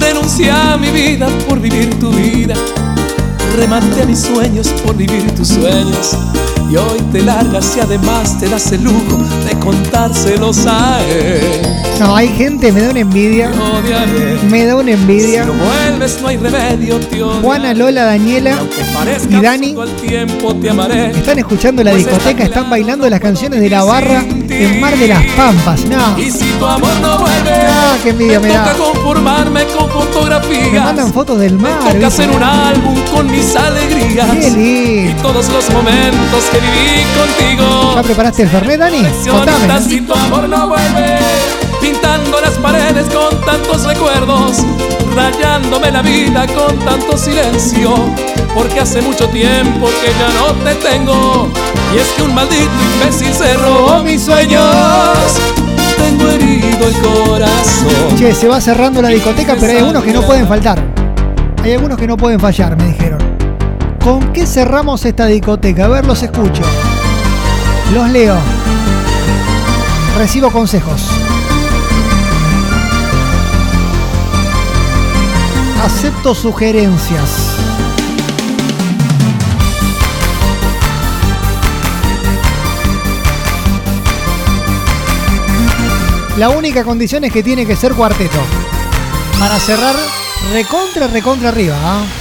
Renuncié a mi vida por vivir tu vida. Rematé a mis sueños por vivir tus sueños. Y hoy te largas y además te das el lujo de contárselos a él. No, hay gente, me da una envidia. Me da una envidia. Si no vuelves, no hay remedio. Juana, Lola, Daniela Parezca y Dani te amaré. están escuchando la Pues discoteca, está están bailando las canciones de la barra en Mar de las Pampas. No, Y si tu amor no vuelve, Ah, qué envidia me da. toca conformarme con fotografías. me mandan fotos del mar. Toca ¿viste? hacer un álbum con mis alegrías. Qué lindo. Y todos los momentos que viví contigo. ¿Ya preparaste el Fernet, Dani? Coleccionista, Contame. si tu amor no vuelve, pintando las paredes con tantos recuerdos, rayándome la vida con tanto silencio, porque hace mucho tiempo que ya no te tengo, y es que un maldito imbécil se robó mis sueños, tengo herido el corazón. Che, se va cerrando la discoteca, pero hay algunos que no pueden faltar. Hay algunos que no pueden fallar, me dijeron. ¿Con qué cerramos esta discoteca? A ver, los escucho. Los leo. Recibo consejos. Acepto sugerencias. La única condición es que tiene que ser cuarteto. Para cerrar recontra, recontra, 'ah? contra,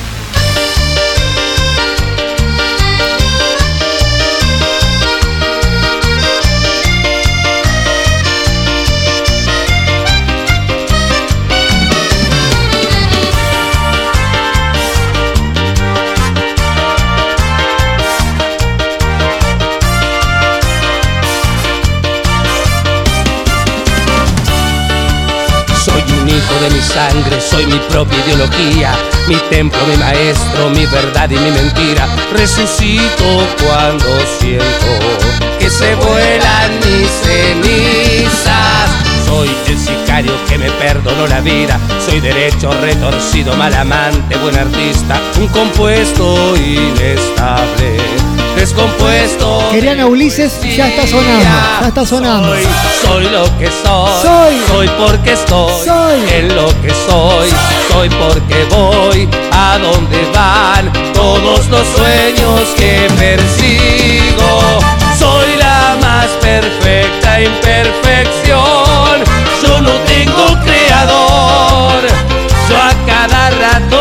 hijo de mi sangre, soy mi propia ideología, mi templo, mi maestro, mi verdad y mi mentira. Resucito cuando siento que se vuelan mis cenizas. Soy el sicario que me perdonó la vida. Soy derecho, retorcido, mal amante, buen artista. Un compuesto inestable, descompuesto. Querían a Ulises, ya está sonando, ya está sonando. Soy, soy lo que soy. Soy. Soy porque estoy. Soy. En lo que soy. Soy porque voy a donde van todos los sueños que persigo. Soy la más perfecta imperfección. Yo no tengo creador. Yo a cada rato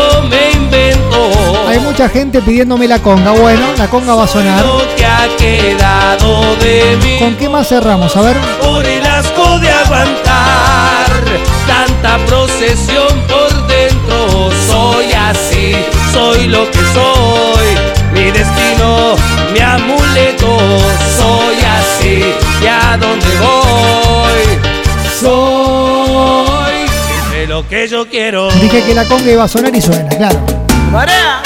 mucha gente pidiéndome la conga. Bueno, la conga va a sonar. Lo que ha quedado de mí. ¿Con qué más cerramos? A ver. por el asco de aguantar tanta procesión por dentro. Soy así, soy lo que soy, mi destino, mi amuleto. Soy así, y a dónde voy. Soy de lo que yo quiero. Dije que la conga iba a sonar y suena, claro. ¡Marea!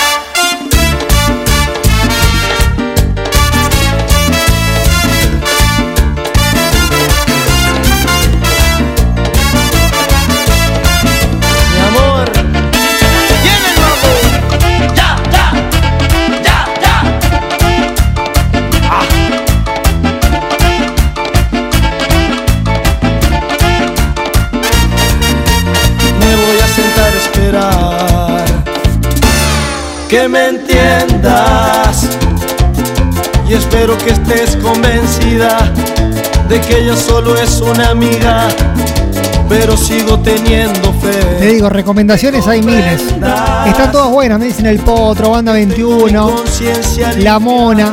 Que me entiendas y espero que estés convencida de que ella solo es una amiga, pero sigo teniendo Te fe. digo, recomendaciones hay miles. Están todas buenas, me dicen el Potro, Banda 21, Conciencia La Mona,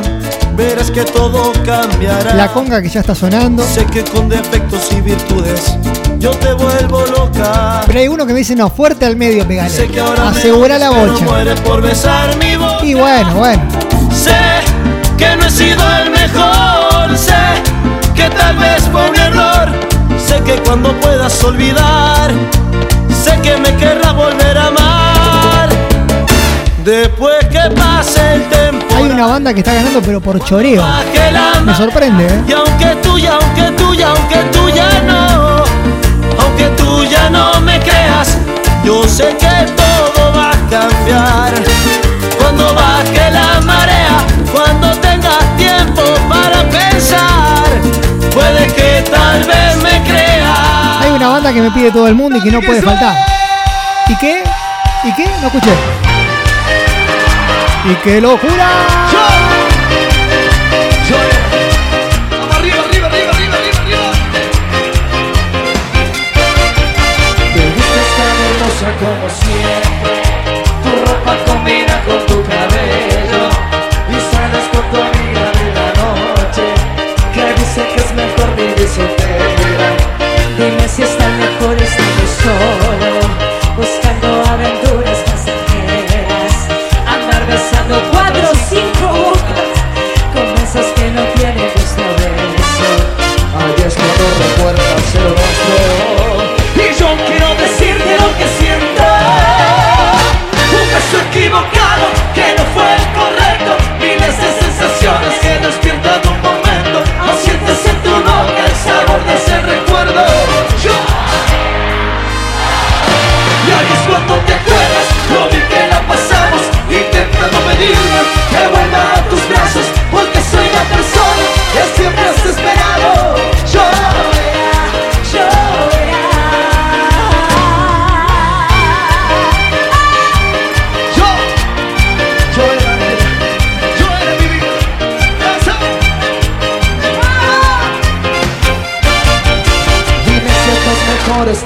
verás que todo cambiará. La Conga que ya está sonando. Sé que con defectos y virtudes yo te vuelvo loca. Pero hay uno que me dice, no, fuerte al medio, pegale. Sé que ahora Asegura la bocha. por besar mi boca. Y bueno, bueno. Sé que no he sido el mejor, sé que tal vez fue un error, sé que cuando puedas olvidar, sé que me querrás volver a amar. Después que pase el tiempo, Hay una banda que está ganando, pero por choreo. Me sorprende, ¿eh? y aunque tú ya, aunque tú ya, aunque tú ya no, aunque tú ya no me creas, yo sé que todo va a cambiar. Cuando baje la marea, cuando tengas tiempo para pensar, puede que tal vez me creas. Hay una banda que me pide todo el mundo y que no puede faltar. ¿Y qué? ¿Y qué? No escuché. ¡Y qué locura! Vamos arriba, arriba, arriba, arriba, arriba. Te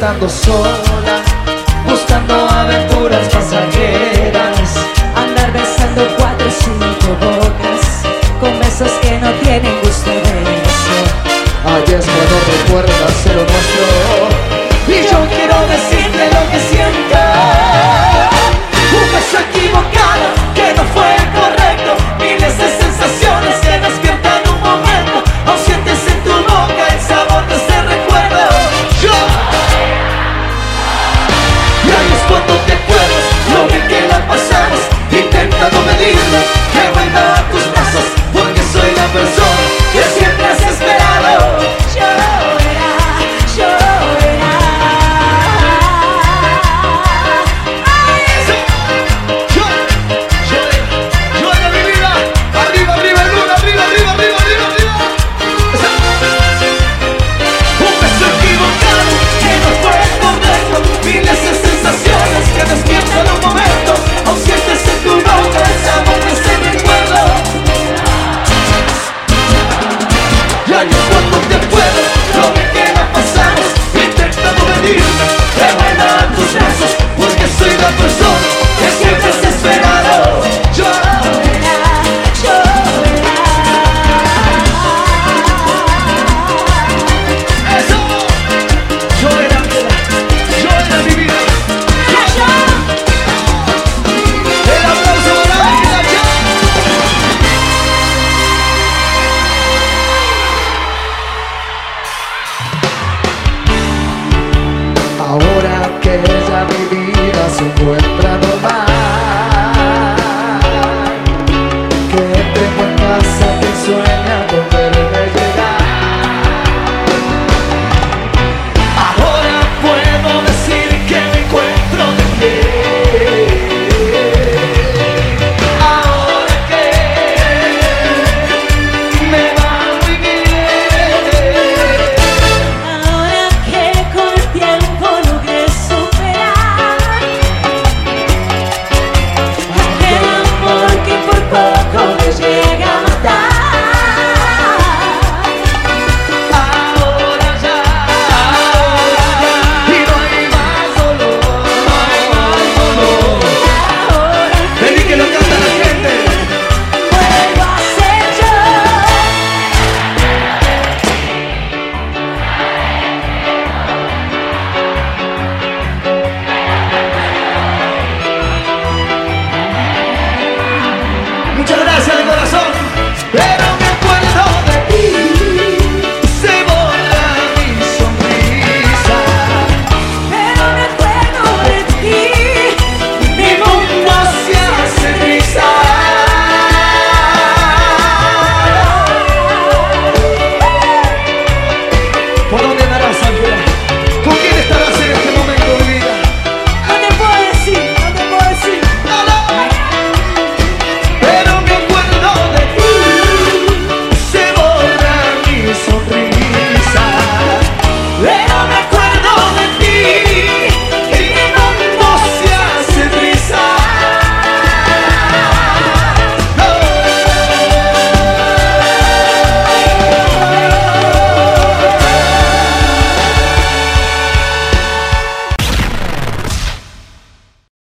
mejor estando pra nós.